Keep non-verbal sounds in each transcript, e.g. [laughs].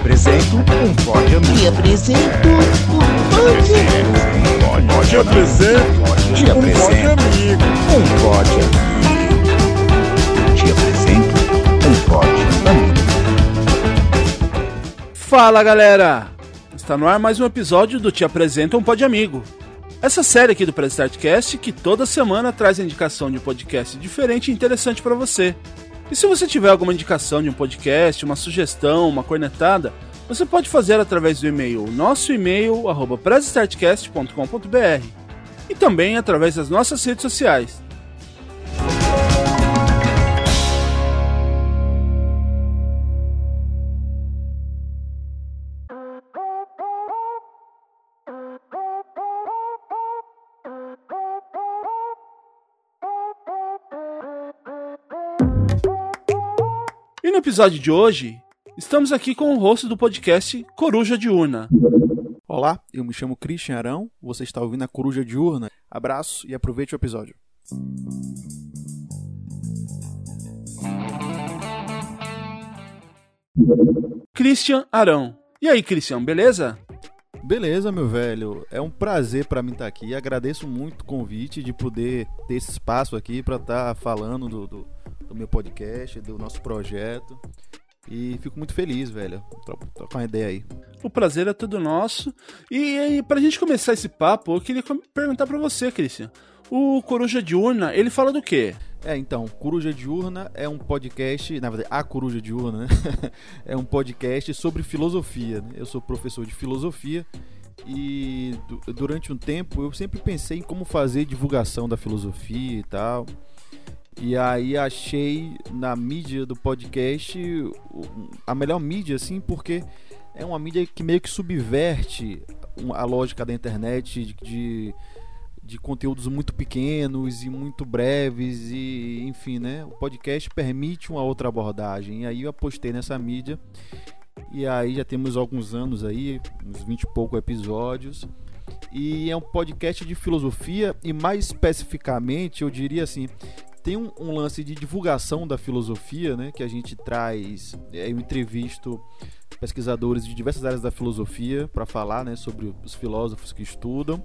apresento um pod amigo. Te apresento um pod. Te apresento Te um apresento amigo. um pod amigo. Te apresento um pod amigo. Fala galera! Está no ar mais um episódio do Te Apresenta um Pod Amigo. Essa série aqui do Press Startcast que toda semana traz a indicação de um podcast diferente e interessante para você. E se você tiver alguma indicação de um podcast, uma sugestão, uma cornetada, você pode fazer através do e-mail nosso e-mail arroba e também através das nossas redes sociais. Episódio de hoje, estamos aqui com o host do podcast Coruja Diurna. Olá, eu me chamo Christian Arão, você está ouvindo a Coruja Diurna. Abraço e aproveite o episódio. Christian Arão. E aí, Christian, beleza? Beleza, meu velho, é um prazer para mim estar aqui. Agradeço muito o convite de poder ter esse espaço aqui para estar falando do, do, do meu podcast, do nosso projeto. E fico muito feliz, velho, trocar uma ideia aí. O prazer é todo nosso. E, e pra gente começar esse papo, eu queria com- perguntar pra você, Christian. O Coruja Diurna, ele fala do quê? É, então, Coruja Diurna é um podcast, na verdade, a Coruja Diurna, né? [laughs] é um podcast sobre filosofia. né? Eu sou professor de filosofia e du- durante um tempo eu sempre pensei em como fazer divulgação da filosofia e tal. E aí achei na mídia do podcast a melhor mídia, assim, porque é uma mídia que meio que subverte a lógica da internet de- de de conteúdos muito pequenos e muito breves e enfim, né? O podcast permite uma outra abordagem. E aí eu apostei nessa mídia. E aí já temos alguns anos aí, uns 20 e pouco episódios. E é um podcast de filosofia e mais especificamente, eu diria assim, tem um, um lance de divulgação da filosofia, né, que a gente traz, é, eu entrevisto pesquisadores de diversas áreas da filosofia para falar, né, sobre os filósofos que estudam.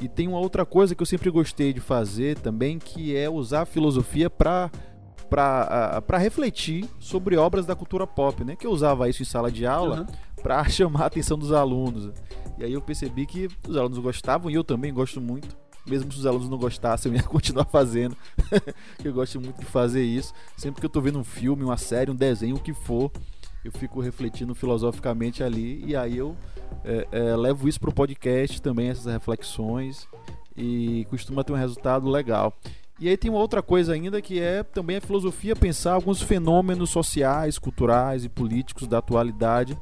E tem uma outra coisa que eu sempre gostei de fazer também, que é usar a filosofia para para refletir sobre obras da cultura pop, né? Que eu usava isso em sala de aula Uhum. para [laughs] chamar a atenção dos alunos. E aí eu percebi que os alunos gostavam e eu também gosto muito. Mesmo se os alunos não gostassem, eu ia [laughs] continuar fazendo. [laughs] eu gosto muito de fazer isso. Sempre que eu tô vendo um filme, uma série, um desenho, o que for, eu fico refletindo filosoficamente ali. E aí eu é, é, levo isso pro podcast também, essas reflexões. E costuma ter um resultado legal. E aí tem uma outra coisa ainda que é também a filosofia pensar alguns fenômenos sociais, culturais e políticos da atualidade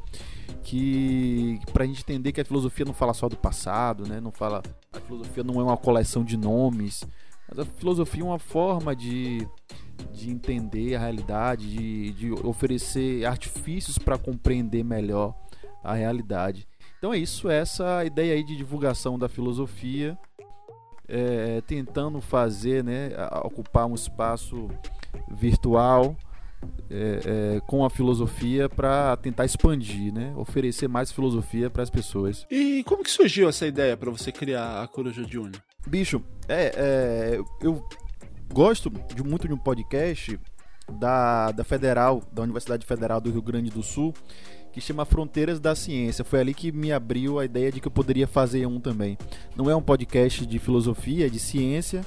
que pra gente entender que a filosofia não fala só do passado, né? Não fala a filosofia não é uma coleção de nomes, mas a filosofia é uma forma de de entender a realidade, de, de oferecer artifícios para compreender melhor a realidade. Então é isso, essa ideia aí de divulgação da filosofia, é, tentando fazer, né, a- ocupar um espaço virtual é, é, com a filosofia para tentar expandir, né, oferecer mais filosofia para as pessoas. E como que surgiu essa ideia pra você criar a Coruja Diurna? Bicho, é, é, eu gosto de muito de um podcast da, da Federal, da Universidade Federal do Rio Grande do Sul, que chama Fronteiras da Ciência. Foi ali que me abriu a ideia de que eu poderia fazer um também. Não é um podcast de filosofia, é de ciência,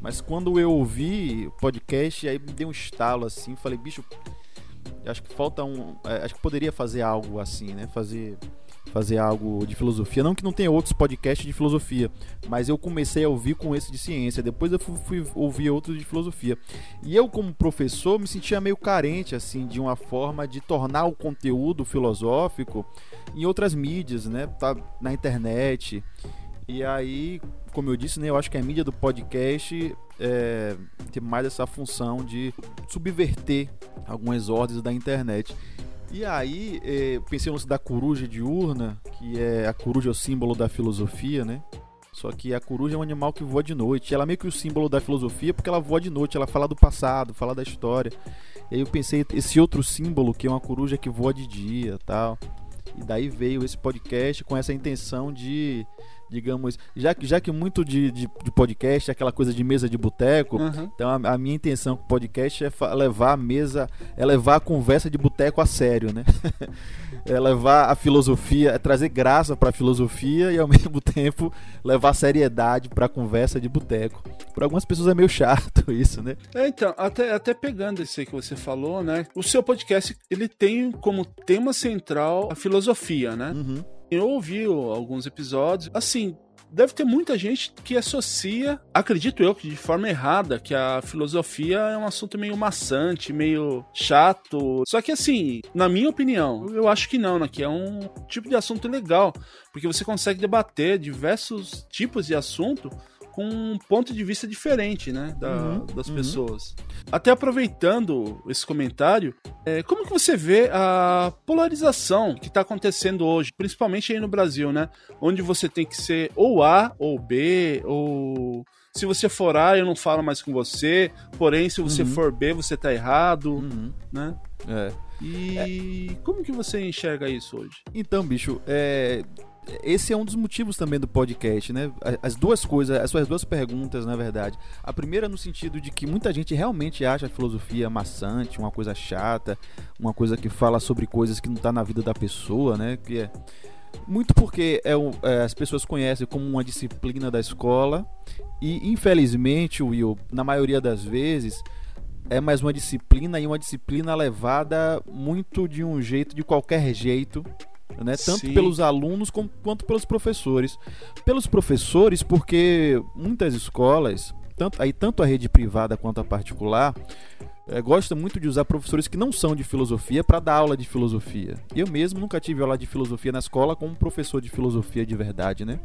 mas quando eu ouvi o podcast, aí me deu um estalo assim, falei, bicho, acho que falta um, é, acho que poderia fazer algo assim, né? Fazer fazer algo de filosofia, não que não tenha outros podcasts de filosofia, mas eu comecei a ouvir com esse de ciência, depois eu fui, fui ouvir outros de filosofia. E eu como professor me sentia meio carente assim de uma forma de tornar o conteúdo filosófico em outras mídias, né? Tá na internet. E aí, como eu disse, né, eu acho que a mídia do podcast é, tem mais essa função de subverter algumas ordens da internet. E aí, eh, pensei no da coruja diurna, que é a coruja é o símbolo da filosofia, né? Só que a coruja é um animal que voa de noite. Ela é meio que o símbolo da filosofia porque ela voa de noite, ela fala do passado, fala da história. E aí eu pensei esse outro símbolo que é uma coruja que voa de dia, tal. E daí veio esse podcast com essa intenção de digamos, já que, já que muito de, de, de podcast é aquela coisa de mesa de boteco, uhum. então a, a, minha intenção com o podcast é levar a mesa, é levar a conversa de boteco a sério, né? [laughs] é levar a filosofia, é trazer graça para a filosofia e ao [laughs] mesmo tempo levar seriedade para a conversa de boteco. Para algumas pessoas é meio chato [laughs] isso, né? É, então, até, até pegando isso aí que você falou, né? O seu podcast, ele tem como tema central a filosofia, né? Uhum. Eu ouvi alguns episódios, assim, deve ter muita gente que associa, acredito eu, que de forma errada, que a filosofia é um assunto meio maçante, meio chato. Só que assim, na minha opinião, eu acho que não, né? Que é um tipo de assunto legal, porque você consegue debater diversos tipos de assunto com um ponto de vista diferente, né, da, uhum, das uhum. pessoas. Até aproveitando esse comentário, é, como que você vê a polarização que está acontecendo hoje, principalmente aí no Brasil, né, onde você tem que ser ou A ou B, ou se você for A, eu não falo mais com você, porém, se você uhum. for B, você tá errado, uhum. né? É. E é. como que você enxerga isso hoje? Então, bicho, é, esse é um dos motivos também do podcast, né? As duas coisas, as suas duas perguntas, na verdade. A primeira no sentido de que muita gente realmente acha a filosofia maçante, uma coisa chata, uma coisa que fala sobre coisas que não está na vida da pessoa, né? Que é muito porque é, é, as pessoas conhecem como uma disciplina da escola e infelizmente, Will, na maioria das vezes é mais uma disciplina e uma disciplina levada muito de um jeito, de qualquer jeito, né? Tanto Sim. pelos alunos como, quanto pelos professores. Pelos professores, porque muitas escolas, tanto, aí tanto a rede privada quanto a particular, é, gosta muito de usar professores que não são de filosofia para dar aula de filosofia. Eu mesmo nunca tive aula de filosofia na escola como professor de filosofia de verdade, né?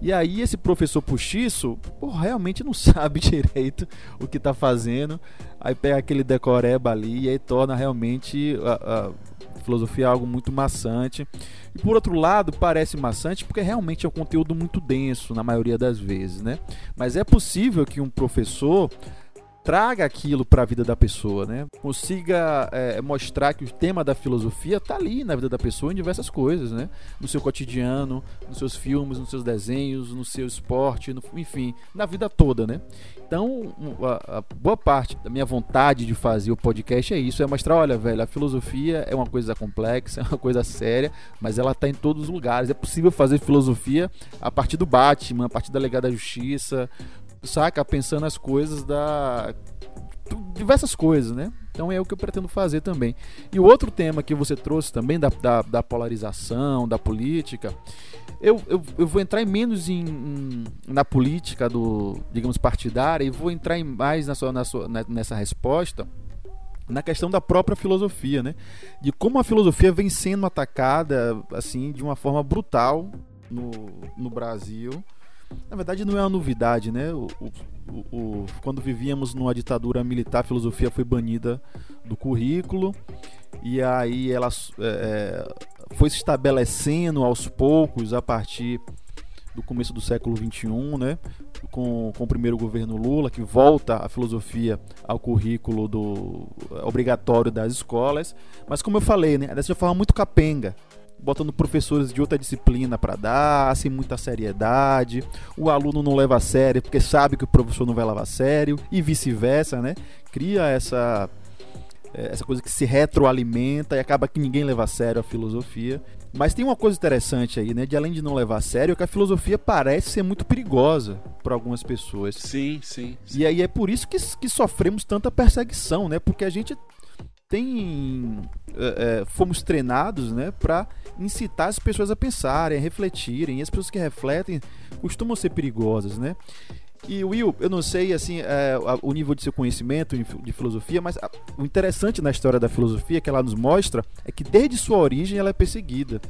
E aí esse professor puxiço, pô, realmente não [laughs] sabe direito o que está fazendo. Aí pega aquele decoreba ali e aí torna realmente a, a filosofia algo muito maçante. E por outro lado, parece maçante porque realmente é um conteúdo muito denso na maioria das vezes, né? Mas é possível que um professor traga aquilo para a vida da pessoa, né? Consiga é, mostrar que o tema da filosofia está ali na vida da pessoa em diversas coisas, né? No seu cotidiano, nos seus filmes, nos seus desenhos, no seu esporte, no, enfim, na vida toda, né? Então, a, a, boa parte da minha vontade de fazer o podcast é isso, é mostrar, olha, velho, a filosofia é uma coisa complexa, [laughs] é uma coisa séria, mas ela está em todos os lugares. É possível fazer filosofia a partir do Batman, a partir da Legada da Justiça, saca? Pensando as coisas da. diversas coisas, né? Então é o que eu pretendo fazer também. E o outro tema que você trouxe também, da, da, da polarização, da política, eu, eu, eu, vou entrar em menos em, em, na política do, digamos, partidária e vou entrar em mais na sua, na sua, nessa resposta na questão da própria filosofia, né? De como a filosofia vem sendo atacada, assim, de uma forma brutal no, no Brasil na verdade, não é uma novidade, né? O, o, o, quando vivíamos numa ditadura militar, a filosofia foi banida do currículo e aí ela é, é foi se estabelecendo aos poucos a partir do começo do século XXI, né? Com, com o primeiro governo Lula, que volta a filosofia ao currículo do obrigatório das escolas. Mas como eu falei, né? Dessa forma muito capenga botando professores de outra disciplina para dar, sem muita seriedade. O aluno não leva a sério porque sabe que o professor não vai levar a sério e vice-versa, né? Cria essa é, essa coisa que se retroalimenta e acaba que ninguém leva a sério a filosofia. Mas tem uma coisa interessante aí, né? De além de não levar a sério, é que a filosofia parece ser muito perigosa para algumas pessoas. Sim, sim, sim, E aí é por isso que, que sofremos tanta perseguição, né? Porque a gente tem é, fomos treinados né, para incitar as pessoas a pensarem, a refletirem. E as pessoas que refletem costumam ser perigosas, né? E Will, eu não sei assim é, o nível de seu conhecimento de filosofia, mas o interessante na história da filosofia que ela nos mostra é que desde sua origem ela é perseguida.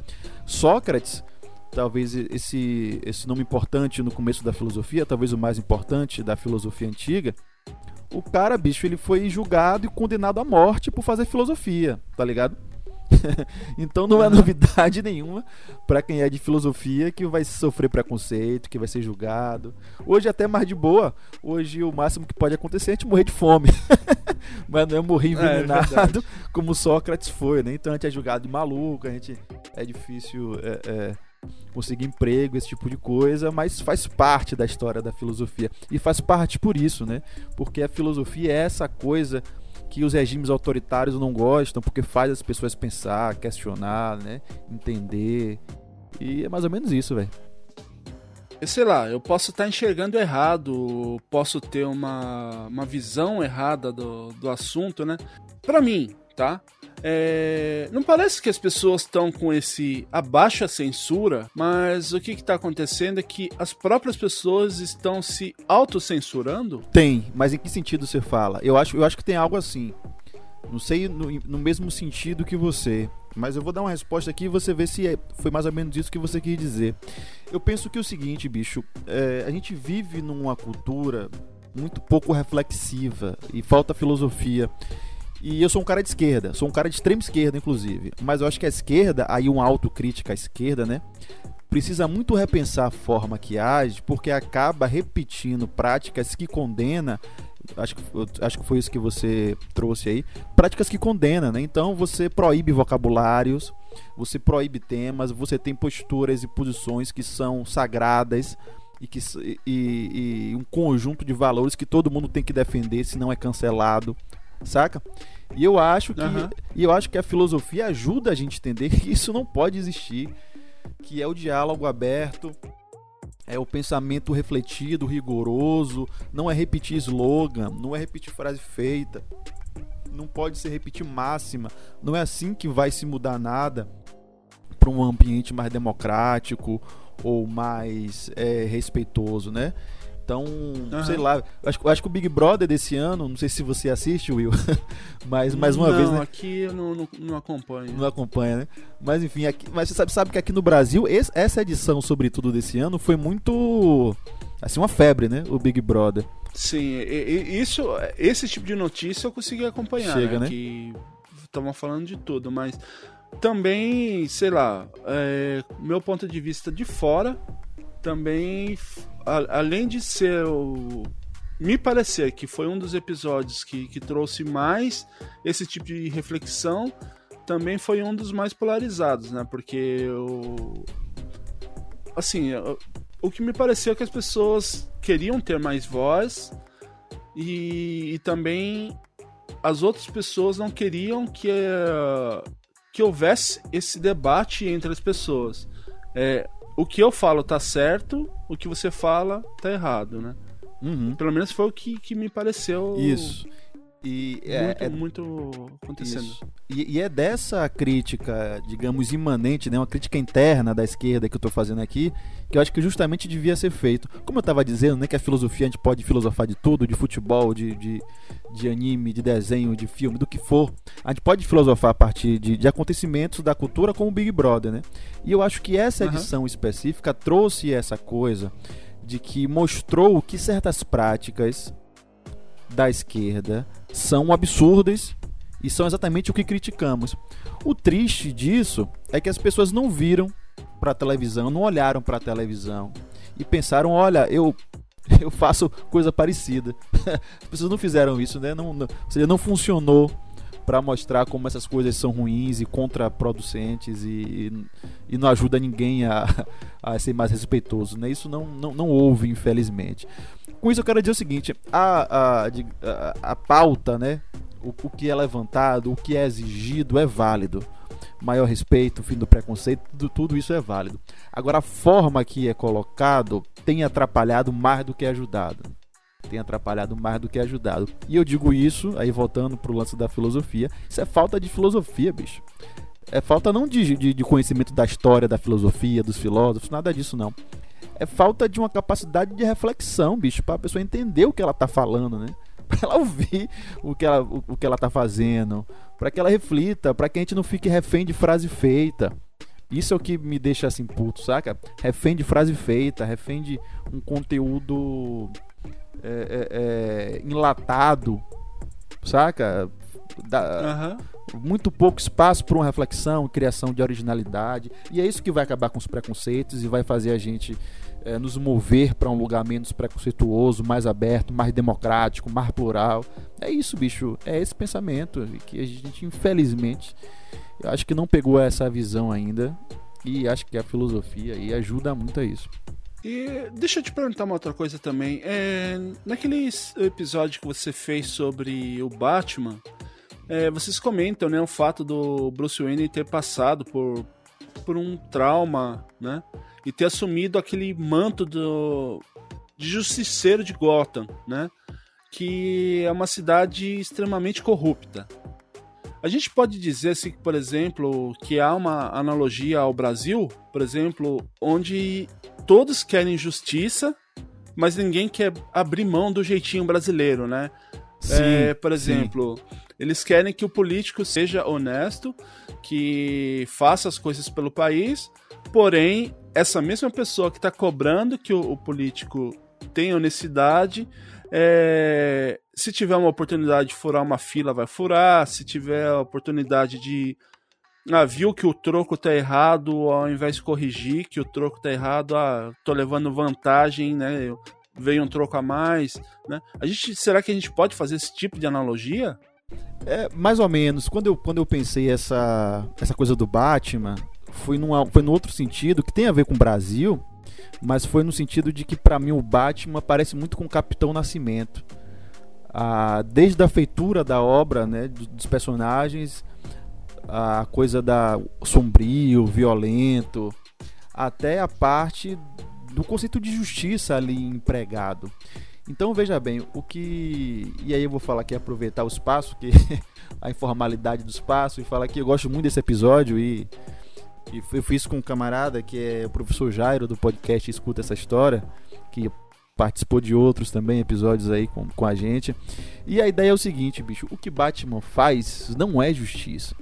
Sócrates, talvez esse, esse nome importante no começo da filosofia, talvez o mais importante da filosofia antiga, o cara, bicho, ele foi julgado e condenado à morte por fazer filosofia, tá ligado? [laughs] então não é novidade [laughs] nenhuma para quem é de filosofia que vai sofrer preconceito, que vai ser julgado. Hoje é até mais de boa. Hoje o máximo que pode acontecer é a gente morrer de fome. [laughs] Mas não é morrer envenenado é, como Sócrates foi, né? Então a gente é julgado de maluco, a gente é difícil é, é, conseguir emprego, esse tipo de coisa, mas faz parte da história da filosofia. E faz parte por isso, né? Porque a filosofia é essa coisa que os regimes autoritários não gostam, porque faz as pessoas pensar, questionar, né? Entender. E é mais ou menos isso, velho. Sei lá, eu posso estar enxergando errado, posso ter uma, uma visão errada do, do assunto, né? Pra mim, tá? É, não parece que as pessoas estão com esse abaixo censura, mas o que está acontecendo é que as próprias pessoas estão se autocensurando? Tem, mas em que sentido você fala? Eu acho, eu acho que tem algo assim. Não sei no, no mesmo sentido que você, mas eu vou dar uma resposta aqui e você vê se é, foi mais ou menos isso que você quis dizer. Eu penso que é o seguinte, bicho, é, a gente vive numa cultura muito pouco reflexiva e falta filosofia. E eu sou um cara de esquerda, sou um cara de extrema esquerda, inclusive. Mas eu acho que a esquerda, aí uma autocrítica à esquerda, né? Precisa muito repensar a forma que age, porque acaba repetindo práticas que condena. Acho que, acho que foi isso que você trouxe aí. Práticas que condena, né? Então você proíbe vocabulários, você proíbe temas, você tem posturas e posições que são sagradas, e, que, e, e, um conjunto de valores que todo mundo tem que defender, se não é cancelado saca? E eu acho que uhum. e eu acho que a filosofia ajuda a gente a entender que isso não pode existir, que é o diálogo aberto, é o pensamento refletido, rigoroso, não é repetir slogan, não é repetir frase feita, não pode ser repetir máxima, não é assim que vai se mudar nada para um ambiente mais democrático ou mais é, respeitoso, né? Então, uhum. sei lá, acho, acho que o Big Brother desse ano, não sei se você assiste, Will, [laughs] mas mais uma não, vez, né? aqui eu não, não, não acompanho. Não acompanha, né? Mas enfim, aqui, mas você sabe, sabe que aqui no Brasil, esse, essa edição, sobretudo desse ano, foi muito, assim, uma febre, né? O Big Brother. Sim, isso, esse tipo de notícia eu consegui acompanhar, Chega, né? né? Que estavam falando de tudo, mas também, sei lá, é, meu ponto de vista de fora, também a, além de ser o. Me parecer que foi um dos episódios que, que trouxe mais esse tipo de reflexão, também foi um dos mais polarizados, né? Porque o. Assim, o que me pareceu é que as pessoas queriam ter mais voz e, e também as outras pessoas não queriam que, que houvesse esse debate entre as pessoas. É, o que eu falo tá certo, o que você fala tá errado, né? Uhum. Pelo menos foi o que, que me pareceu. Isso. E é, muito, é, muito acontecendo. E, e, é dessa crítica, digamos, imanente, né, uma crítica interna da esquerda que eu estou fazendo aqui, que eu acho que justamente devia ser feito. Como eu estava dizendo, né, que a filosofia a gente pode filosofar de tudo, de futebol, de, de, de, anime, de desenho, de filme, do que for. A gente pode filosofar a partir de, de acontecimentos da cultura como o Big Brother, né? E eu acho que essa edição uhum. específica trouxe essa coisa de que mostrou que certas práticas da esquerda são absurdas e são exatamente o que criticamos. O triste disso é que as pessoas não viram para a televisão, não olharam para a televisão e pensaram: olha, eu [laughs] eu faço coisa parecida. [laughs] As pessoas não fizeram isso, né? Não, não, ou seja, não funcionou para mostrar como essas coisas são ruins e contraproducentes e, e não ajuda ninguém a, a ser mais respeitoso, né? Isso não, não, não houve, infelizmente. Com isso eu quero dizer o seguinte, a, a, a, pauta, né? O, o que é levantado, o que é exigido é válido maior respeito, fim do preconceito, tudo, tudo, isso é válido. Agora, a forma que é colocado tem atrapalhado mais do que ajudado. Tem atrapalhado mais do que ajudado. E eu digo isso, aí voltando pro lance da filosofia, isso é falta de filosofia, bicho. É falta não de, de, de conhecimento da história, da filosofia, dos filósofos, nada disso não é falta de uma capacidade de reflexão, bicho, para a pessoa entender o que ela tá falando, né? [laughs] Para ela ouvir o que ela, o, o que ela tá fazendo, para que ela reflita, para que a gente não fique refém de frase feita. Isso é o que me deixa assim puto, saca? Refém de frase feita, refém de um conteúdo é, é, é, enlatado, saca? Dá muito pouco espaço para uma reflexão, criação de originalidade. E é isso que vai acabar com os preconceitos e vai fazer a gente é, nos mover para um lugar menos preconceituoso, mais aberto, mais democrático, mais plural. É isso, bicho. É esse pensamento que a gente, infelizmente, eu acho que não pegou essa visão ainda. E acho que a filosofia aí ajuda muito a isso. E deixa eu te perguntar uma outra coisa também. É, naquele episódio que você fez sobre o Batman, é, vocês comentam né, o fato do Bruce Wayne ter passado por, por um trauma, né? E ter assumido aquele manto do, de justiceiro de Gotham, né? Que é uma cidade extremamente corrupta. A gente pode dizer, assim, por exemplo, que há uma analogia ao Brasil, por exemplo, onde todos querem justiça, mas ninguém quer abrir mão do jeitinho brasileiro, né? Sim, é, por exemplo, sim. eles querem que o político seja honesto, que faça as coisas pelo país, porém, essa mesma pessoa que está cobrando que o, o político tenha honestidade é, se tiver uma oportunidade de furar uma fila, vai furar. Se tiver a oportunidade de. Ah, viu que o troco tá errado, ao invés de corrigir que o troco tá errado, ah, tô levando vantagem, né? Veio um troco a mais, né? A gente, será que a gente pode fazer esse tipo de analogia? É, mais ou menos. Quando eu, quando eu pensei essa, essa coisa do Batman, foi, numa, foi no outro sentido, que tem a ver com o Brasil, mas foi no sentido de que para mim o Batman parece muito com o Capitão Nascimento. Ah, desde a feitura da obra, né, dos personagens, a coisa da sombrio, violento, até a parte do conceito de justiça ali empregado. Então veja bem, o que. E aí eu vou falar aqui, aproveitar o espaço, que [laughs] a informalidade do espaço, e falar que eu gosto muito desse episódio e e eu fiz com um camarada que é o professor Jairo do podcast Escuta essa História, que participou de outros também episódios aí com, com a gente. E a ideia é o seguinte, bicho: o que Batman faz não é justiça.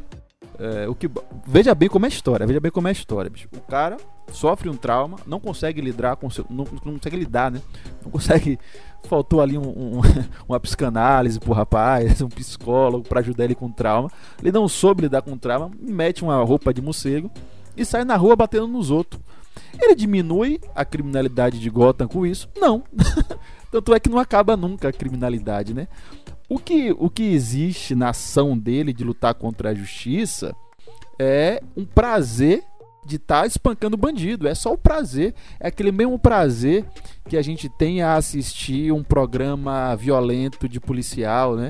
É, o que, veja bem como é a história, veja bem como é a história, bicho. O cara sofre um trauma, não consegue lidar com seu, não, não consegue lidar, né? Não consegue. Faltou ali um, um, [laughs] uma psicanálise pro rapaz, um psicólogo para ajudar ele com trauma. Ele não soube lidar com trauma, mete uma roupa de morcego e sai na rua batendo nos outros. Ele diminui a criminalidade de Gotham com isso? Não. [laughs] Tanto é que não acaba nunca a criminalidade, né? O que, o que existe na ação dele de lutar contra a justiça é um prazer de estar tá espancando bandido. É só o prazer. É aquele mesmo prazer que a gente tem a assistir um programa violento de policial, né?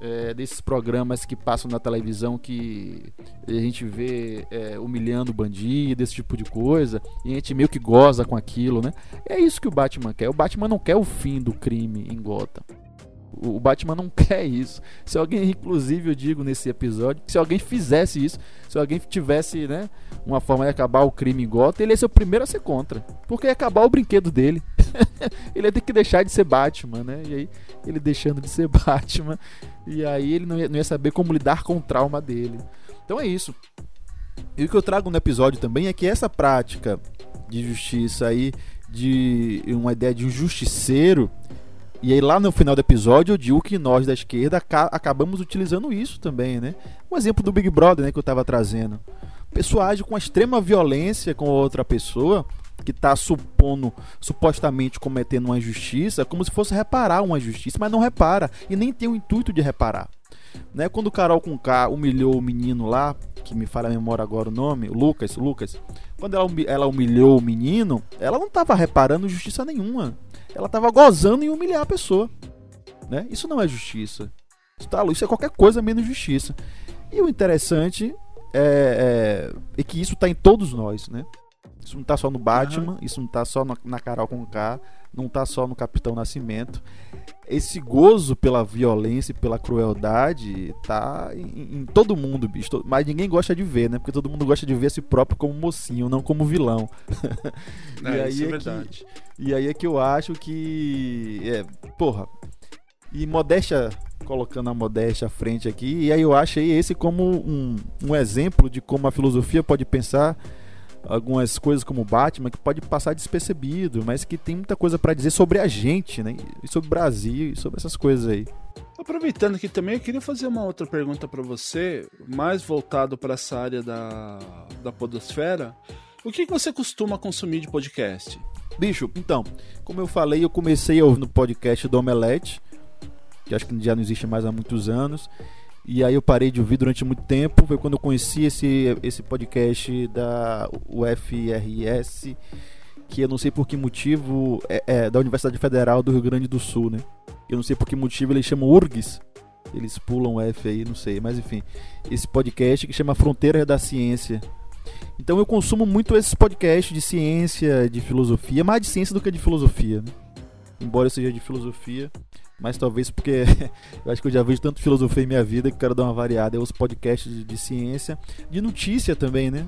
É, desses programas que passam na televisão que a gente vê é, humilhando bandido, esse tipo de coisa, e a gente meio que goza com aquilo, né? É isso que o Batman quer. O Batman não quer o fim do crime em Gotham. O Batman não [laughs] quer isso. Se alguém, inclusive, eu digo nesse episódio, se alguém fizesse isso, se alguém tivesse, né, uma forma de acabar o crime em Gotham, ele ia ser o primeiro a ser contra. Porque ia acabar o brinquedo dele. [laughs] ele ia ter que deixar de ser Batman, né? E aí, ele deixando de ser [laughs] Batman, e aí ele não ia, não ia saber como lidar com o trauma dele. Então é isso. E o que eu trago no episódio também é que essa prática de justiça aí, de uma ideia de um justiceiro, e aí lá no final do episódio eu digo que nós da esquerda acabamos utilizando isso também, né? Um exemplo do Big Brother, né, que eu estava trazendo. A pessoa age com extrema violência com outra pessoa que está supondo, supostamente cometendo uma injustiça, como se fosse reparar uma injustiça, mas não repara e nem tem o intuito de reparar. Né? Quando o Carol com K humilhou o menino lá, que me fala a memória agora o nome, Lucas, Lucas, quando ela, ela humilhou o menino, ela não estava reparando justiça nenhuma. Ela estava gozando em humilhar a pessoa. Né? Isso não é justiça. Isso, tá, isso é qualquer coisa menos justiça. E o interessante é, é, é que isso está em todos nós, né? Isso não tá só no Batman, uhum. isso não tá só na Carol com K, não tá só no Capitão Nascimento. Esse gozo pela violência e pela crueldade tá em, em, todo mundo, bicho. Mas ninguém gosta de ver, né? Porque todo mundo gosta de ver a si próprio como mocinho, não como vilão. [laughs] É, e aí isso é, é verdade. Que, e aí é que eu acho que. É, porra. E modéstia, colocando a modéstia à frente aqui, e aí eu achei esse como um, um exemplo de como a filosofia pode pensar algumas coisas como Batman que pode passar despercebido, mas que tem muita coisa para dizer sobre a gente, né? E sobre o Brasil e sobre essas coisas aí. Aproveitando aqui também, eu queria fazer uma outra pergunta para você, mais voltado para essa área da, da podosfera. O que você costuma consumir de podcast? Bicho, então, como eu falei, eu comecei ouvindo o podcast do Omelete, que acho que já não existe mais há muitos anos. E aí eu parei de ouvir durante muito tempo. Foi quando eu conheci esse, esse podcast da UFRS, que eu não sei por que motivo é, é da Universidade Federal do Rio Grande do Sul, né? Eu não sei por que motivo eles chamam URGS. Eles pulam F aí, não sei. Mas enfim, esse podcast que chama Fronteira da Ciência. Então eu consumo muito esses podcasts de ciência, de filosofia, mais de ciência do que de filosofia. Né? Embora eu seja de filosofia, mas talvez porque [laughs] eu acho que eu já vejo tanto filosofia em minha vida que quero dar uma variada. É os podcasts de, de ciência, de notícia também, né?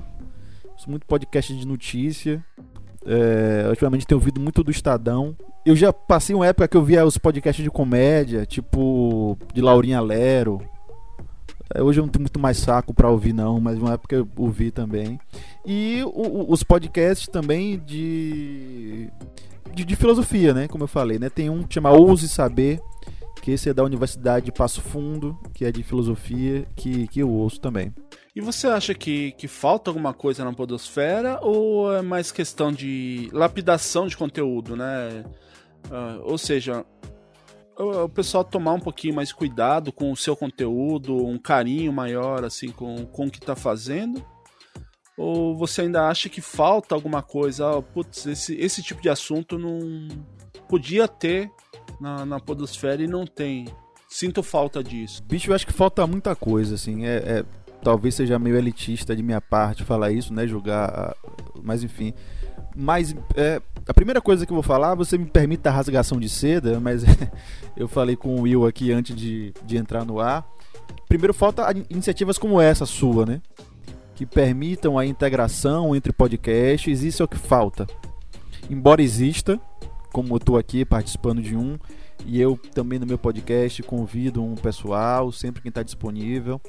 Muito podcast de notícia. É, ultimamente tenho ouvido muito do Estadão. Eu já passei uma época que eu via os podcasts de comédia, tipo de Laurinha Lero. É, hoje eu não tenho muito mais saco para ouvir, não, mas uma época eu ouvi também. E o, o, os podcasts também de, de, de, filosofia, né? Como eu falei, né? Tem um que chama Ouse Saber, que esse é da Universidade de Passo Fundo, que é de filosofia, que, que eu ouço também. E você acha que, que falta alguma coisa na podosfera ou é mais questão de lapidação de conteúdo, né? Uh, ou seja, o, o, pessoal tomar um pouquinho mais cuidado com o seu conteúdo, um carinho maior assim com, com o que está fazendo? Ou você ainda acha que falta alguma coisa? Oh, putz, esse, esse tipo de assunto não podia ter na, na podosfera e não tem. Sinto falta disso. Bicho, eu acho que falta muita coisa, assim. É, é talvez seja meio elitista de minha parte falar isso, né? Julgar. Mas enfim. Mas é, a primeira coisa que eu vou falar, você me permite a rasgação de seda, mas [laughs] eu falei com o Will aqui antes de, de entrar no ar. Primeiro, falta iniciativas como essa sua, né? Que permitam a integração entre podcasts, isso é o que falta. Embora exista, como eu estou aqui participando de um, e eu também no meu podcast convido um pessoal, sempre quem está disponível.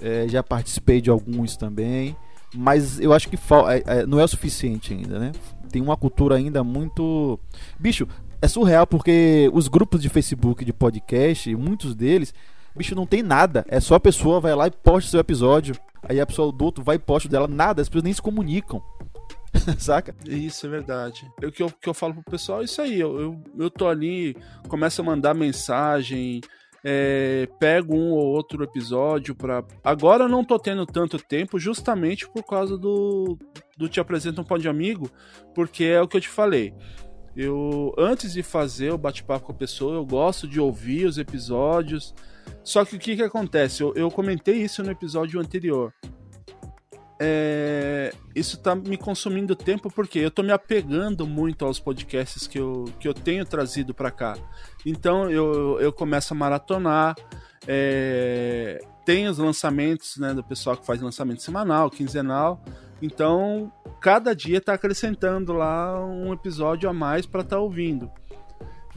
É, já participei de alguns também mas eu acho que é, é, não é o suficiente ainda, né? Tem uma cultura ainda muito. Bicho, é surreal porque os grupos de Facebook de podcast, muitos deles, bicho, não tem nada. É só a pessoa vai lá e posta seu episódio. Aí a pessoa do outro vai posta dela. Nada, as pessoas nem se comunicam. [laughs] Saca? Isso é verdade. O que eu, que eu falo pro pessoal é isso aí. Eu, eu, eu tô ali, começo a mandar mensagem, é, pego um ou outro episódio para. Agora não tô tendo tanto tempo, justamente por causa do, do Te Apresenta um Pão de Amigo, porque é o que eu te falei. Eu, antes de fazer o bate-papo com a pessoa, eu gosto de ouvir os episódios. Só que o que, que acontece? Eu, eu comentei isso no episódio anterior é, isso tá me consumindo tempo porque eu tô me apegando muito aos podcasts que eu, que eu tenho trazido para cá. Então eu, eu começo a maratonar. É, tem os lançamentos né, do pessoal que faz lançamento semanal, quinzenal. Então, cada dia está acrescentando lá um episódio a mais para estar tá ouvindo.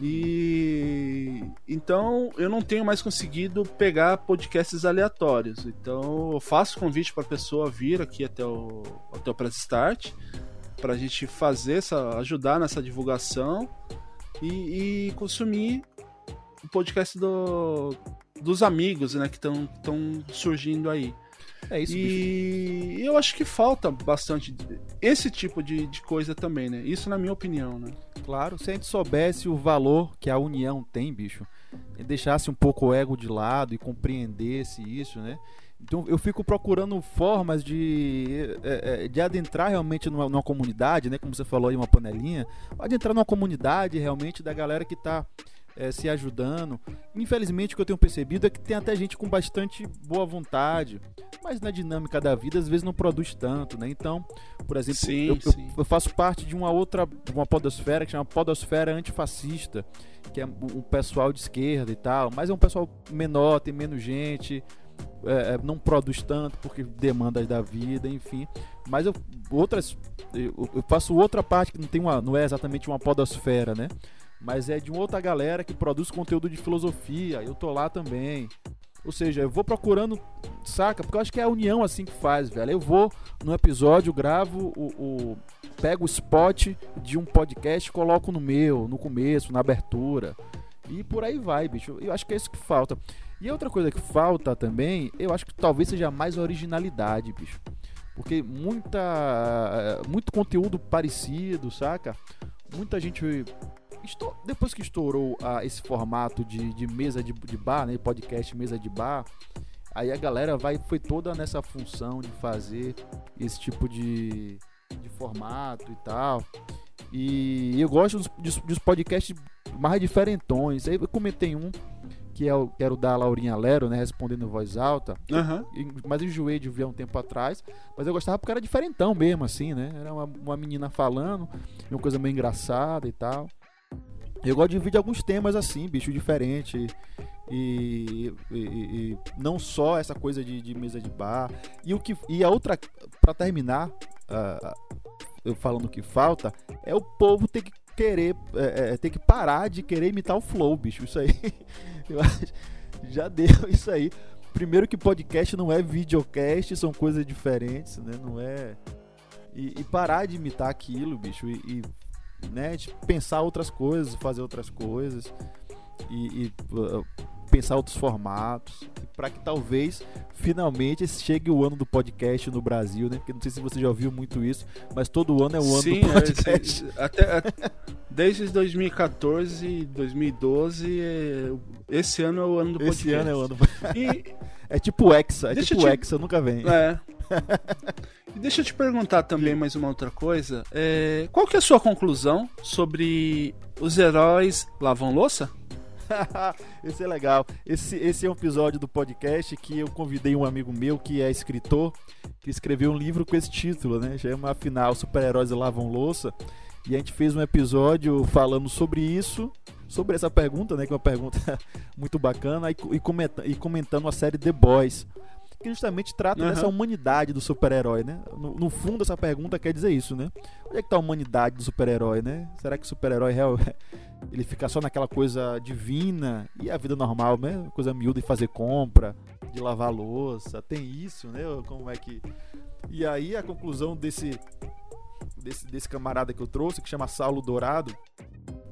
E então eu não tenho mais conseguido pegar podcasts aleatórios. Então eu faço convite para a pessoa vir aqui até o até o Press Start para a gente fazer essa ajudar nessa divulgação e, e consumir o podcast do, dos amigos, né, que estão surgindo aí. É isso. E bicho. eu acho que falta bastante esse tipo de, de coisa também, né? Isso na minha opinião, né? Claro, se a gente soubesse o valor que a união tem, bicho, e deixasse um pouco o ego de lado e compreendesse isso, né? Então eu fico procurando formas de, é, é, de adentrar realmente numa, numa, comunidade, né? Como você falou aí, uma panelinha. Adentrar numa comunidade realmente da galera que está é, se ajudando. Infelizmente, o que eu tenho percebido é que tem até gente com bastante boa vontade, mas na dinâmica da vida às vezes não produz tanto, né? Então, por exemplo, sim, eu, sim. Eu, eu, faço parte de uma outra, uma podosfera que chama Podosfera Antifascista, que é um pessoal de esquerda e tal, mas é um pessoal menor, tem menos gente. É, é não produz tanto porque demandas da vida, enfim. Mas eu outras eu, eu faço outra parte que não tem uma, não é exatamente uma podosfera, né? Mas é de uma outra galera que produz conteúdo de filosofia. Eu tô lá também. Ou seja, eu vou procurando, saca? Porque eu acho que é a união assim que faz, velho. Eu vou no episódio, gravo o, o pego o spot de um podcast, coloco no meu, no começo, na abertura. E por aí vai, bicho. Eu acho que é isso que falta. E outra coisa que falta também, eu acho que talvez seja mais originalidade, bicho. Porque muita. Muito conteúdo parecido, saca? Muita gente. Estou, depois que estourou ah, esse formato de, de mesa de, de bar, né? Podcast mesa de bar. Aí a galera vai, foi toda nessa função de fazer esse tipo de, de formato e tal. E eu gosto dos, dos, podcasts mais diferentões. Aí eu comentei um que é o, era o da Laurinha Lero, né? Respondendo em voz alta. Aham. Mas eu enjoei de ver um tempo atrás. Mas eu gostava porque era diferentão mesmo, assim, né? Era uma, uma menina falando, uma coisa meio engraçada e tal. Eu gosto de vídeo alguns temas assim, bicho, diferente. E, e, e não só essa coisa de, de, mesa de bar. E, o que, e a outra, para terminar, uh, eu falando que falta, é o povo ter que querer, é, é, ter que parar de querer imitar o flow, bicho. Isso aí, [laughs] já deu isso aí. Primeiro que podcast não é videocast, são coisas diferentes, né? Não é. E, e parar de imitar aquilo, bicho, e, e né, de pensar outras coisas, fazer outras coisas e, e uh, pensar outros formatos, para que talvez finalmente chegue o ano do podcast no Brasil, né? Porque não sei se você já ouviu muito isso, mas todo ano é o ano Sim, do podcast. É, [laughs] até, até, desde 2014, 2012, é, esse ano é o ano do podcast. Esse ano é o ano. E, [laughs] é tipo Hexa, é Deixa tipo te- Hexa, nunca vem. é. [laughs] E deixa eu te perguntar também mais uma outra coisa. É, qual que é a sua conclusão sobre os heróis lavam louça? [laughs] esse é legal. Esse, esse é um episódio do podcast que eu convidei um amigo meu que é escritor, que escreveu um livro com esse título, né? Chama Afinal, Super-Heróis Lavam Louça. E a gente fez um episódio falando sobre isso, sobre essa pergunta, né? Que é uma pergunta [laughs] muito bacana, e, e, comenta, e comentando a série The Boys. Que justamente trata Aham. dessa humanidade do super-herói, né? No, no fundo, essa pergunta quer dizer isso, né? Onde é que tá a humanidade do super-herói, né? Será que o super-herói real [laughs] ele fica só naquela coisa divina e a vida normal, né? Coisa miúda de fazer compra, de lavar louça, tem isso, né? Como é que. E aí a conclusão desse, desse, desse camarada que eu trouxe, que chama Saulo Dourado,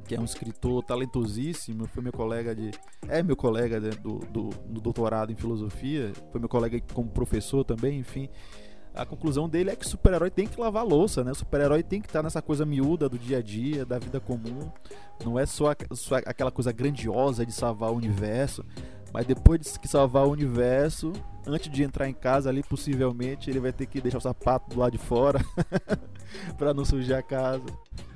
que é um escritor talentosíssimo, foi meu colega de. É meu colega né, do, do, do doutorado em filosofia, foi meu colega como professor também, enfim a conclusão dele é que o super-herói tem que lavar louça, né? O super-herói tem que estar nessa coisa miúda do dia a dia, da vida comum. Não é só, só aquela coisa grandiosa de salvar o universo, mas depois de que salvar o universo, antes de entrar em casa ali, possivelmente ele vai ter que deixar o sapato do lado de fora [laughs] pra não sujar a casa.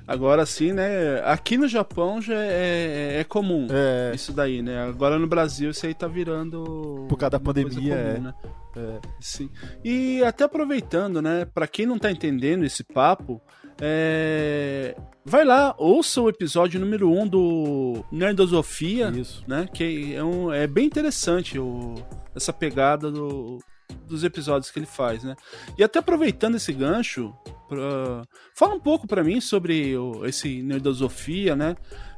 Agora sim, né? Aqui no Japão já é, é comum É, isso daí, né? Agora no Brasil isso aí tá virando. Por causa da pandemia, é. né? é. Sim. E até aproveitando, né? Pra quem não tá entendendo esse papo, é... vai lá, ouça o episódio número 1 um do Nerdosofia, isso. né? Que é, um, é bem interessante o, essa pegada do, dos episódios que ele faz, né? E até aproveitando esse gancho, pra... fala um pouco pra mim sobre o- esse Nerdosofia, né?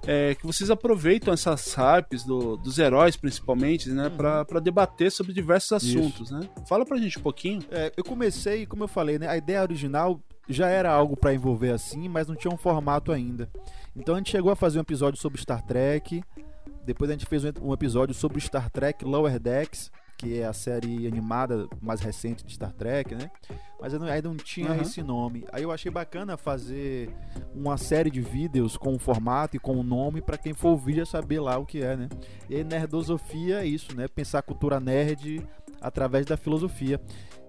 É, que vocês aproveitam essas hypes do- dos heróis, principalmente, né? Pra, pra debater sobre diversos Isso. assuntos, né? Fala pra gente um pouquinho. É, eu comecei, como eu falei, né? A ideia original já era algo pra envolver assim, mas não tinha um formato ainda. Então a gente chegou a fazer um episódio sobre Star Trek. Depois a gente fez um- episódio sobre Star Trek Lower Decks, que é a série animada mais recente de Star Trek, né? Mas eu não- ainda não tinha Aham. esse nome. Aí eu achei bacana fazer uma série de vídeos com o formato e com o nome pra quem for ouvir já saber lá o que é, né? E aí nerdosofia é isso, né? Pensar a cultura nerd através da filosofia.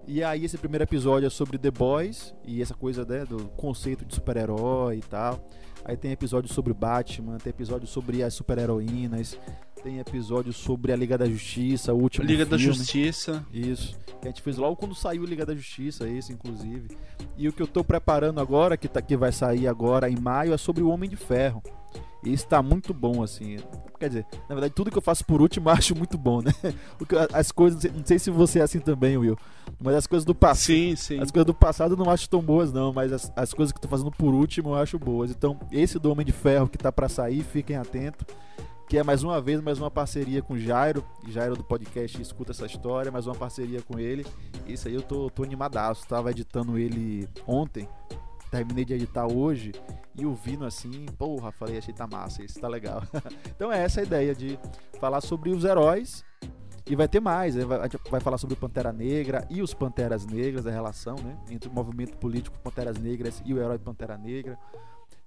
E aí esse primeiro episódio é sobre The Boys e essa coisa né, do conceito de super-herói e tal. Aí tem episódio sobre Batman, tem episódio sobre as super-heroínas, tem episódio sobre a Liga da Justiça, o último Liga da filme. Justiça. Isso, que a gente fez logo quando saiu o Liga da Justiça, esse inclusive. E o que eu tô preparando agora, que, tá, que vai sair agora em maio, é sobre o Homem de Ferro. E isso tá muito bom, assim. Quer dizer, na verdade, tudo que eu faço por último [laughs] eu acho muito bom, né? As coisas, não sei- se você é assim também, Will, mas as coisas do passado. Sim, sim. As coisas do passado eu não acho tão boas, não, mas as, as coisas que eu tô fazendo por último eu acho boas. Então, esse do Homem de Ferro que tá pra sair, fiquem atentos. Que é mais uma vez, mais uma parceria com o Jairo. Jairo do podcast escuta essa história, mais uma parceria com ele. Isso aí eu tô, tô animadaço. Tava editando ele ontem. Terminei de editar hoje e ouvindo assim, porra, falei, achei tá massa, isso tá legal. [laughs] então é essa a ideia de falar sobre os heróis e vai ter mais, né? a gente vai falar sobre o Pantera Negra e os Panteras Negras, a relação né? entre o movimento político Panteras Negras e o herói Pantera Negra.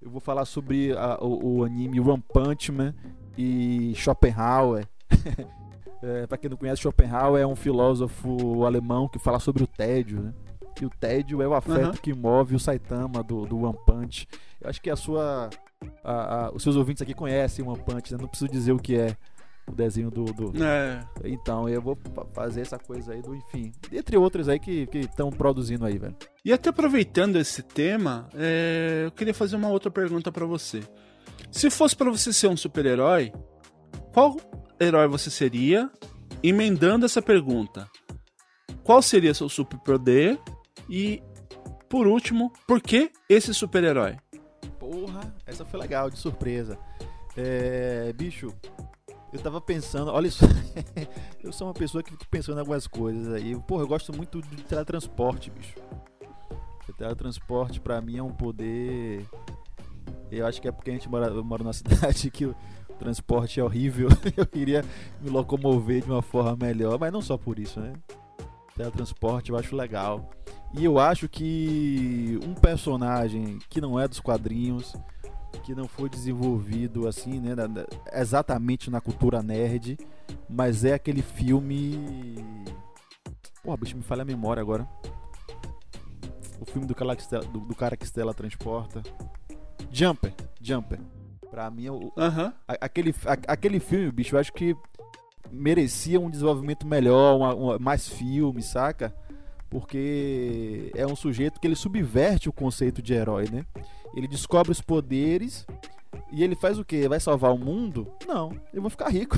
Eu vou falar sobre a, o, o, anime One Punch Man e Schopenhauer. [laughs] é, para quem não conhece, Schopenhauer é um filósofo alemão que fala sobre o tédio, né? E o tédio é o afeto uhum. que move o Saitama do, do One Punch. Eu acho que a sua. A, a, os seus ouvintes aqui conhecem o One Punch, né? Não preciso dizer o que é o desenho do. do... É. Então, eu vou fazer essa coisa aí do, enfim. Entre outras aí que estão produzindo aí, velho. E até aproveitando esse tema, é... eu queria fazer uma outra pergunta para você. Se fosse para você ser um super-herói, qual herói você seria? Emendando essa pergunta, qual seria seu superpoder? E, por último, por que esse super-herói? Porra, essa foi legal, de surpresa. É, bicho, eu tava pensando, olha isso. [laughs] eu sou uma pessoa que fica pensando em algumas coisas aí. Porra, eu gosto muito de teletransporte, bicho. O teletransporte pra mim é um poder. Eu acho que é porque a gente mora, eu numa [laughs] cidade que o transporte é horrível. [laughs] eu queria me locomover de uma forma melhor, mas não só por isso, né? Teletransporte eu acho legal. E eu acho que um personagem que não é dos quadrinhos que não foi desenvolvido assim, né, exatamente na cultura nerd, mas é aquele filme. Porra, bicho, me falha a memória agora. O filme do cara que Stella, do, do cara que Stella transporta. Jumper, Jumper. Pra mim, o, aquele, a, aquele filme, bicho, eu acho que merecia um desenvolvimento melhor, uma, uma, mais filme, saca? Porque é um sujeito que ele subverte o conceito de herói, né? Ele descobre os poderes e ele faz o quê? Vai salvar o mundo? Não, eu vou ficar rico.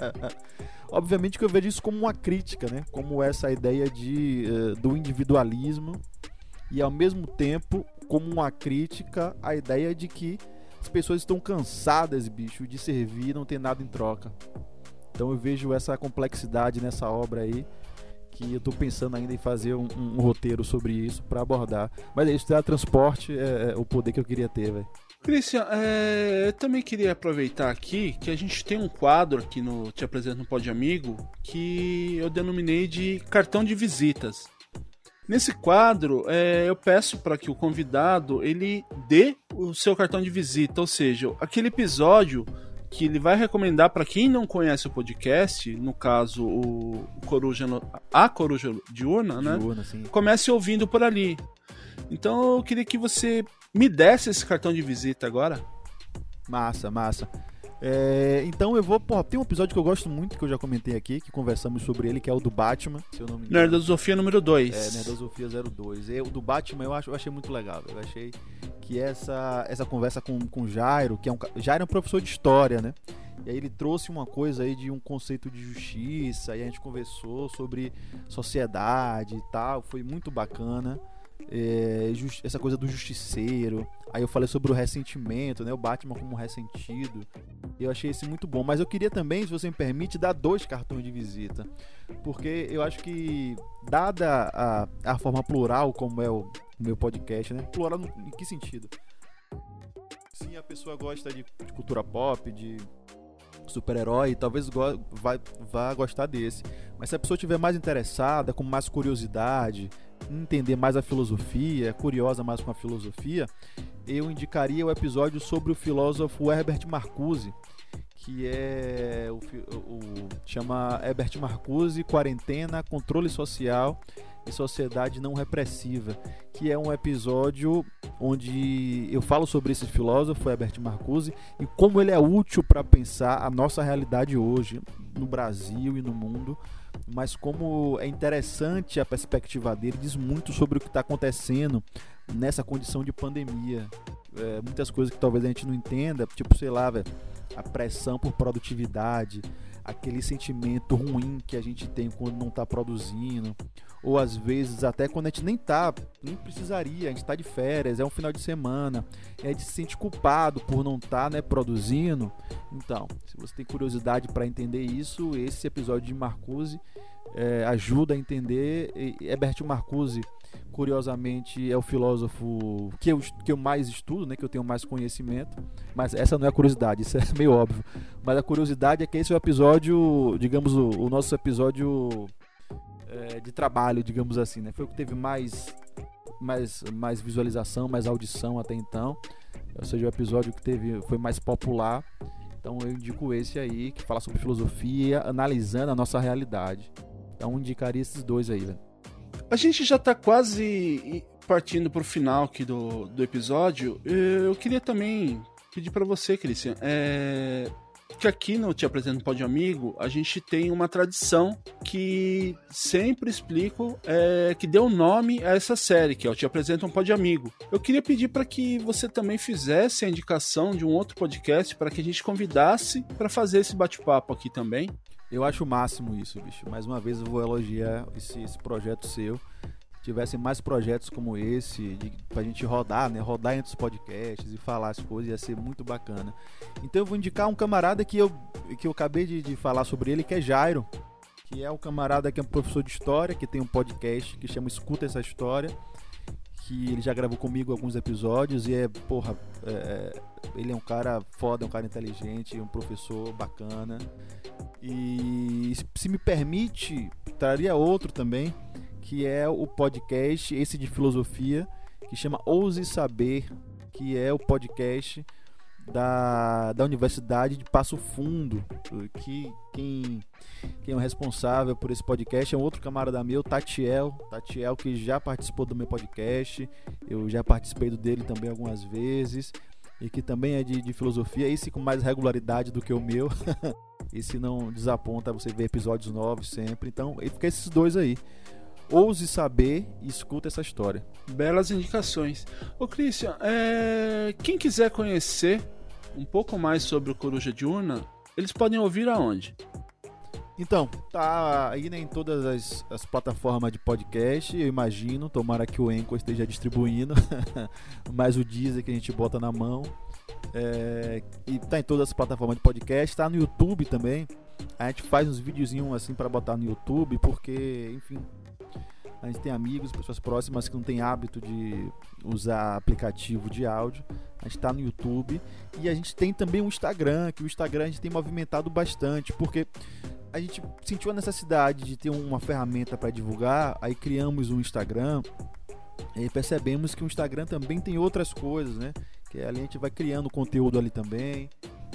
[laughs] Obviamente que eu vejo isso como uma crítica, né? Como essa ideia de, uh, do individualismo e ao mesmo tempo como uma crítica à ideia de que as pessoas estão cansadas, bicho, de servir não ter nada em troca. Então eu vejo essa complexidade nessa obra aí que eu tô pensando ainda em fazer um, um, roteiro sobre isso para abordar. Mas é isso, transporte é, é, o poder que eu queria ter, velho. Cristian, é, eu também queria aproveitar aqui que a gente tem um quadro aqui no Te Apresento no Pode Amigo que eu denominei de cartão de visitas. Nesse quadro, é, eu peço para que o convidado ele dê o seu cartão de visita, ou seja, aquele episódio que ele vai recomendar para quem não conhece o podcast, no caso o, Coruja, a Coruja Diurna, né? Diurna, sim. Comece ouvindo por ali. Então eu queria que você me desse esse cartão de visita agora. Massa, massa. É, então eu vou. Pô, tem um episódio que eu gosto muito, que eu já comentei aqui, que conversamos sobre ele, que é o do Batman. Se eu não me engano. Nerdosofia número 2. É, Nerdosofia 02. E o do Batman eu, acho, eu achei muito legal. Eu achei que essa, essa conversa com, com Jairo, que é um. Jairo é um professor de história, né? E aí ele trouxe uma coisa aí de um conceito de justiça, e a gente conversou sobre sociedade e tal. Foi muito bacana é, essa coisa do justiceiro. Aí eu falei sobre o ressentimento, né? O Batman como ressentido. Eu achei isso muito bom. Mas eu queria também, se você me permite, dar dois cartões de visita. Porque eu acho que, dada a, a forma plural como é o, meu podcast, né? Plural no, em que sentido? Sim, a pessoa gosta de, de cultura pop, de super-herói, talvez vá, vá gostar desse. Mas se a pessoa estiver mais interessada, com mais curiosidade, entender mais a filosofia, curiosa mais com a filosofia, eu indicaria o episódio sobre o filósofo Herbert Marcuse, que é o, o chama Herbert Marcuse Quarentena, Controle Social e Sociedade Não Repressiva, que é um episódio onde eu falo sobre esse filósofo Herbert Marcuse e como ele é útil para pensar a nossa realidade hoje no Brasil e no mundo mas como é interessante a perspectiva dele, diz muito sobre o que está acontecendo nessa condição de pandemia. É, muitas coisas que talvez a gente não entenda, tipo, sei lá, véio, a pressão por produtividade, aquele sentimento ruim que a gente tem quando não está produzindo, ou às vezes até quando a gente nem tá, nem precisaria, a gente está de férias, é um final de semana, e a gente se sente culpado por não estar tá, né, produzindo. Então, se você tem curiosidade para entender isso, esse episódio de Marcuse é, ajuda a entender. E Herbert Marcuse curiosamente é o filósofo que eu, que eu mais estudo, né, que eu tenho mais conhecimento, mas essa não é a curiosidade, [laughs] isso é meio óbvio. Mas a curiosidade é que esse é o episódio, digamos, o, o nosso episódio é, de trabalho, digamos assim, né? Foi o que teve mais, mais, mais visualização, mais audição até então. Ou seja, o episódio que teve foi mais popular. Então eu indico esse aí, que fala sobre filosofia, analisando a nossa realidade. Então indicaria esses dois aí, velho. A gente já tá quase partindo pro final aqui do, do episódio. Eu queria também pedir para você, Cristian, é, que aqui no Te Apresento Pode Amigo, a gente tem uma tradição que sempre explico, é, que deu nome a essa série, que é o Te Apresento um Pode Amigo. Eu queria pedir para que você também fizesse a indicação de um outro podcast para que a gente convidasse para fazer esse bate-papo aqui também. Eu acho o máximo isso, bicho. Mais uma vez eu vou elogiar esse, esse projeto seu tivessem mais projetos como esse, de, pra gente rodar, né? Rodar entre os podcasts e falar as coisas, ia ser muito bacana. Então eu vou indicar um camarada que eu, que eu acabei de, de falar sobre ele, que é Jairo, que é o camarada que é um professor de história, que tem um podcast que chama Escuta Essa História, que ele já gravou comigo alguns episódios e é, porra, é, é ele é um cara foda, é um cara inteligente, um professor bacana. E se me permite, traria outro também, que é o podcast, esse de filosofia, que chama Ouse Saber, que é o podcast da, da Universidade de Passo Fundo, que quem, quem é o responsável por esse podcast é um outro camarada meu, Tatiel, Tatiel que já participou do meu podcast, eu já participei do dele também algumas vezes, e que também é de, de filosofia, esse com mais regularidade do que o meu, [laughs] esse não desaponta, você vê episódios novos sempre, então fica esses dois aí. Ouse saber e escuta essa história. Belas indicações. Ô Christian, é... quem quiser conhecer um pouco mais sobre o Coruja Diurna, eles podem ouvir aonde? Então, tá aí né, em todas as, as, plataformas de podcast, eu imagino, tomara que o Enco esteja distribuindo, [laughs] mas o Deezer que a gente bota na mão. É, e tá em todas as plataformas de podcast, tá no YouTube também. A gente faz uns videozinhos assim para botar no YouTube, porque, enfim, a gente tem amigos, pessoas próximas que não têm hábito de usar aplicativo de áudio. A gente está no YouTube e a gente tem também o Instagram, que o Instagram a gente tem movimentado bastante, porque a gente sentiu a necessidade de ter uma ferramenta para divulgar, aí criamos um Instagram e percebemos que o Instagram também tem outras coisas, né? Que ali a gente vai criando conteúdo ali também.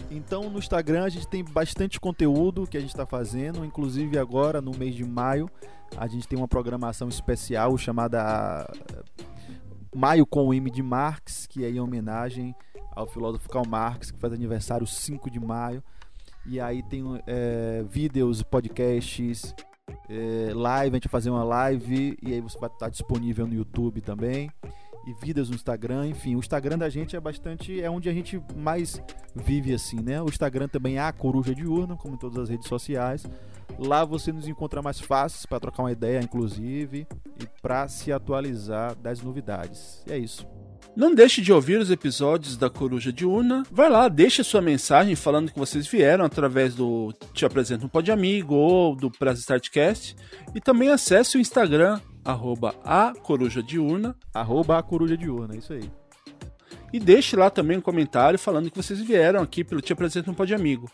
Então no Instagram a gente tem bastante conteúdo que a gente está fazendo, inclusive agora no mês de maio a gente tem uma programação especial chamada Maio com o M de Marx, que é em homenagem ao filósofo Karl Marx, que faz aniversário 5 de maio. E aí tem é, vídeos, podcasts, é, live, a gente vai fazer uma live e aí você vai estar disponível no YouTube também e vidas no Instagram, enfim, o Instagram da gente é bastante, é onde a gente mais vive assim, né? O Instagram também é a Coruja Diurna, como em todas as redes sociais. Lá você nos encontra mais fácil para trocar uma ideia, inclusive, e para se atualizar das novidades. E é isso. Não deixe de ouvir os episódios da Coruja Diurna. Vai lá, deixe sua mensagem falando que vocês vieram através do Te Apresento um Pode Amigo ou do Press Startcast. E também acesse o Instagram, arroba a coruja diurna. Arroba a coruja diurna, isso aí. E deixe lá também um comentário falando que vocês vieram aqui pelo Te Apresento um Pode Amigo.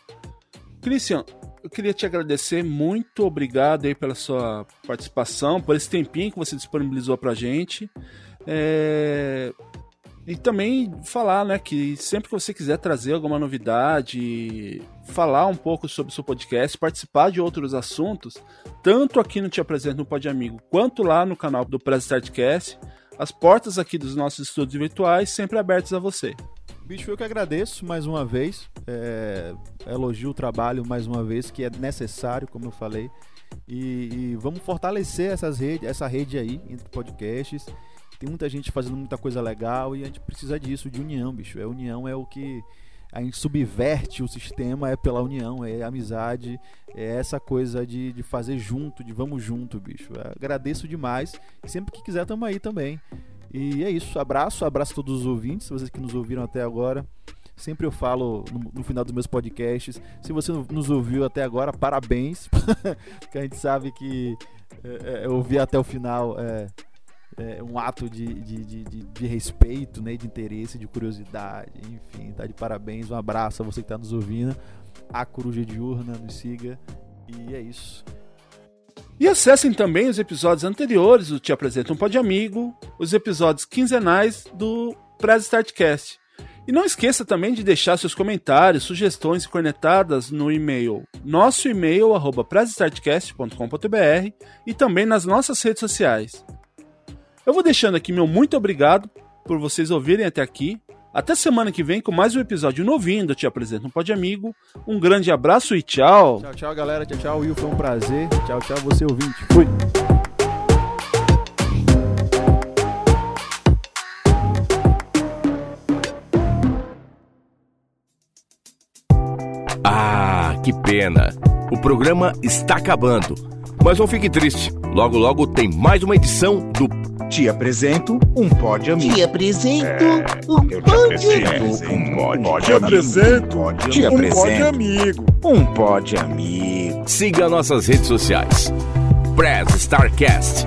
Christian, eu queria te agradecer, muito obrigado aí pela sua participação, por esse tempinho que você disponibilizou pra gente. É... E também falar, né, que sempre que você quiser trazer alguma novidade, falar um pouco sobre o seu podcast, participar de outros assuntos, tanto aqui no Te Apresento no Pod Amigo, quanto lá no canal do Press Startcast, as portas aqui dos nossos estúdios virtuais sempre abertas a você. Bicho, eu que agradeço mais uma vez, é, elogio o trabalho mais uma vez, que é necessário, como eu falei, e, e vamos fortalecer essas redes, essa rede aí entre podcasts tem muita gente fazendo muita coisa legal e a gente precisa disso, de união, bicho. É união é o que a gente subverte o sistema é pela união, é amizade, é essa coisa de, de fazer junto, de vamos junto, bicho. Eu agradeço demais. Sempre que quiser, tamo aí também. E é isso. Abraço, abraço a todos os ouvintes, vocês que nos ouviram até agora. Sempre eu falo no, no, final dos meus podcasts. Se você nos ouviu até agora, parabéns. [laughs] porque a gente sabe que é, é, ouvir até o final é, é, um ato de, de, de, de, de respeito, né, de interesse, de curiosidade, enfim, tá de parabéns, um abraço a você que está nos ouvindo, a Coruja Diurna, nos siga, e é isso. E acessem também os episódios anteriores do Te Apresenta um Pod Amigo, os episódios quinzenais do Press Startcast. E não esqueça também de deixar seus comentários, sugestões e cornetadas no e-mail, nosso e-mail, arroba e também nas nossas redes sociais. Eu vou deixando aqui meu muito obrigado por vocês ouvirem até aqui. Até semana que vem com mais um episódio novinho do Te Apresento um Pode Amigo. Um grande abraço e tchau. Tchau, tchau, galera. Tchau, tchau, Will. Foi um prazer. Tchau, tchau, você ouvinte. Fui. Ah, que pena. O programa está acabando. Mas não fique triste. Logo, logo tem mais uma edição do te apresento um pod amigo. Te apresento um Eu te apresento um pod Te apresento Te um pod apresento amigo. um pod amigo. Siga nossas redes sociais. Press Starcast.